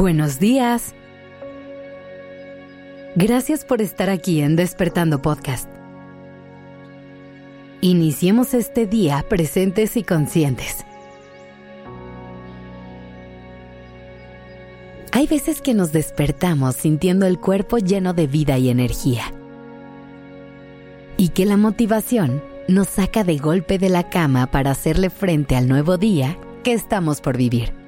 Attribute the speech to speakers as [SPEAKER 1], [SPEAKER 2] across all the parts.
[SPEAKER 1] Buenos días. Gracias por estar aquí en Despertando Podcast. Iniciemos este día presentes y conscientes. Hay veces que nos despertamos sintiendo el cuerpo lleno de vida y energía. Y que la motivación nos saca de golpe de la cama para hacerle frente al nuevo día que estamos por vivir.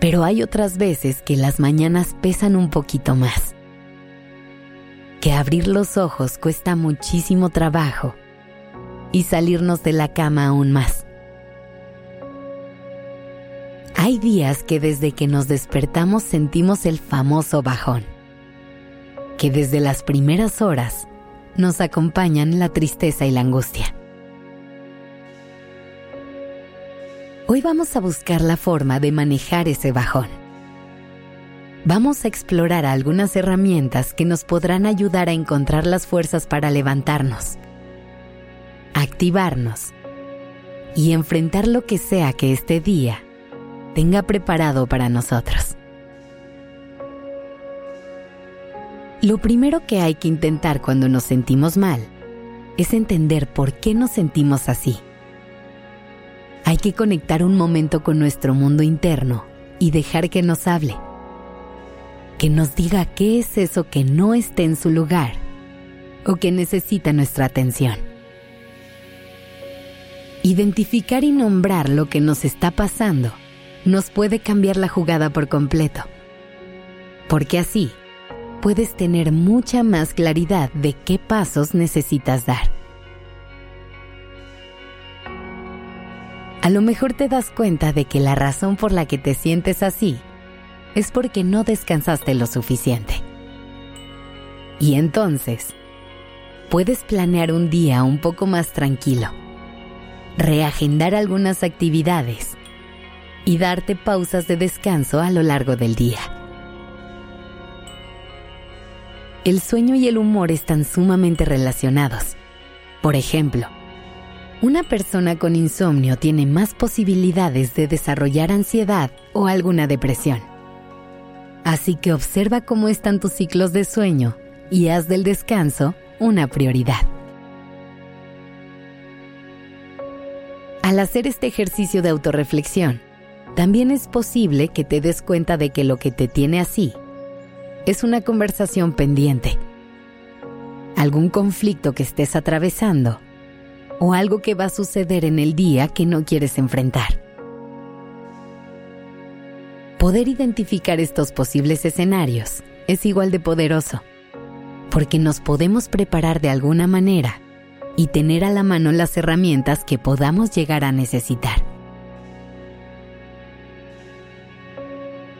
[SPEAKER 1] Pero hay otras veces que las mañanas pesan un poquito más. Que abrir los ojos cuesta muchísimo trabajo y salirnos de la cama aún más. Hay días que desde que nos despertamos sentimos el famoso bajón, que desde las primeras horas nos acompañan la tristeza y la angustia. Hoy vamos a buscar la forma de manejar ese bajón. Vamos a explorar algunas herramientas que nos podrán ayudar a encontrar las fuerzas para levantarnos, activarnos y enfrentar lo que sea que este día tenga preparado para nosotros. Lo primero que hay que intentar cuando nos sentimos mal es entender por qué nos sentimos así. Hay que conectar un momento con nuestro mundo interno y dejar que nos hable. Que nos diga qué es eso que no esté en su lugar o que necesita nuestra atención. Identificar y nombrar lo que nos está pasando nos puede cambiar la jugada por completo. Porque así puedes tener mucha más claridad de qué pasos necesitas dar. A lo mejor te das cuenta de que la razón por la que te sientes así es porque no descansaste lo suficiente. Y entonces, puedes planear un día un poco más tranquilo, reagendar algunas actividades y darte pausas de descanso a lo largo del día. El sueño y el humor están sumamente relacionados. Por ejemplo, una persona con insomnio tiene más posibilidades de desarrollar ansiedad o alguna depresión. Así que observa cómo están tus ciclos de sueño y haz del descanso una prioridad. Al hacer este ejercicio de autorreflexión, también es posible que te des cuenta de que lo que te tiene así es una conversación pendiente, algún conflicto que estés atravesando o algo que va a suceder en el día que no quieres enfrentar. Poder identificar estos posibles escenarios es igual de poderoso, porque nos podemos preparar de alguna manera y tener a la mano las herramientas que podamos llegar a necesitar.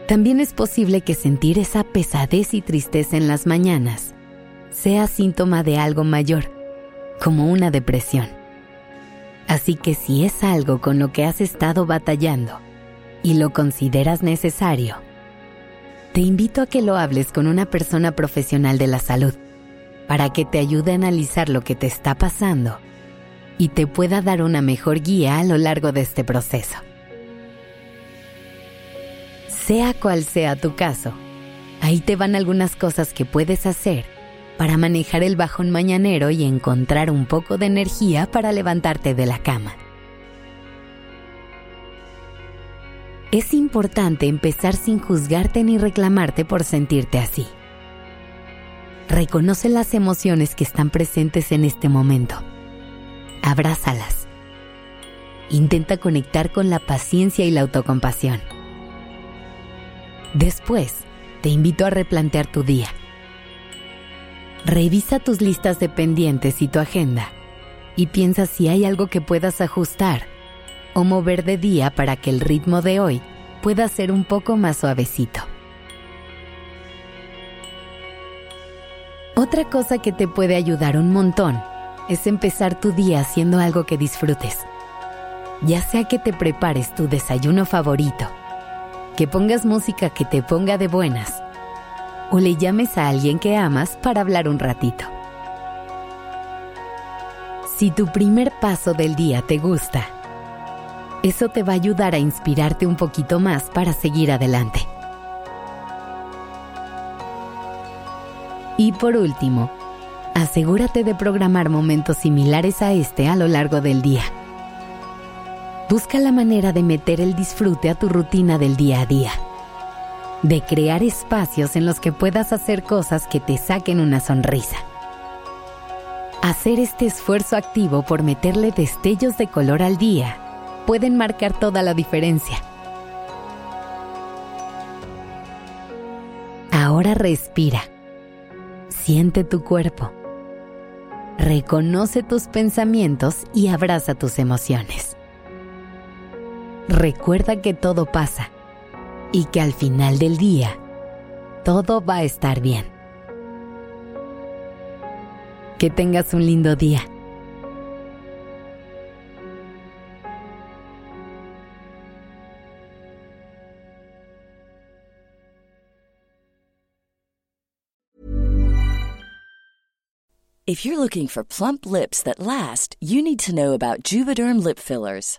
[SPEAKER 1] También es posible que sentir esa pesadez y tristeza en las mañanas sea síntoma de algo mayor, como una depresión. Así que si es algo con lo que has estado batallando y lo consideras necesario, te invito a que lo hables con una persona profesional de la salud para que te ayude a analizar lo que te está pasando y te pueda dar una mejor guía a lo largo de este proceso. Sea cual sea tu caso, ahí te van algunas cosas que puedes hacer para manejar el bajón mañanero y encontrar un poco de energía para levantarte de la cama. Es importante empezar sin juzgarte ni reclamarte por sentirte así. Reconoce las emociones que están presentes en este momento. Abrázalas. Intenta conectar con la paciencia y la autocompasión. Después, te invito a replantear tu día Revisa tus listas de pendientes y tu agenda y piensa si hay algo que puedas ajustar o mover de día para que el ritmo de hoy pueda ser un poco más suavecito. Otra cosa que te puede ayudar un montón es empezar tu día haciendo algo que disfrutes. Ya sea que te prepares tu desayuno favorito, que pongas música que te ponga de buenas o le llames a alguien que amas para hablar un ratito. Si tu primer paso del día te gusta, Eso te va a ayudar a inspirarte un poquito más para seguir adelante. Y por último, asegúrate de programar momentos similares a este a lo largo del día. Busca la manera de meter el disfrute a tu rutina del día a día, de crear espacios en los que puedas hacer cosas que te saquen una sonrisa. Hacer este esfuerzo activo por meterle destellos de color al día pueden marcar toda la diferencia. Ahora respira. Siente tu cuerpo. Reconoce tus pensamientos y abraza tus emociones. Recuerda que todo pasa y que al final del día todo va a estar bien. Que tengas un lindo día.
[SPEAKER 2] If you're looking for plump lips that last, you need to know about Juvederm lip fillers.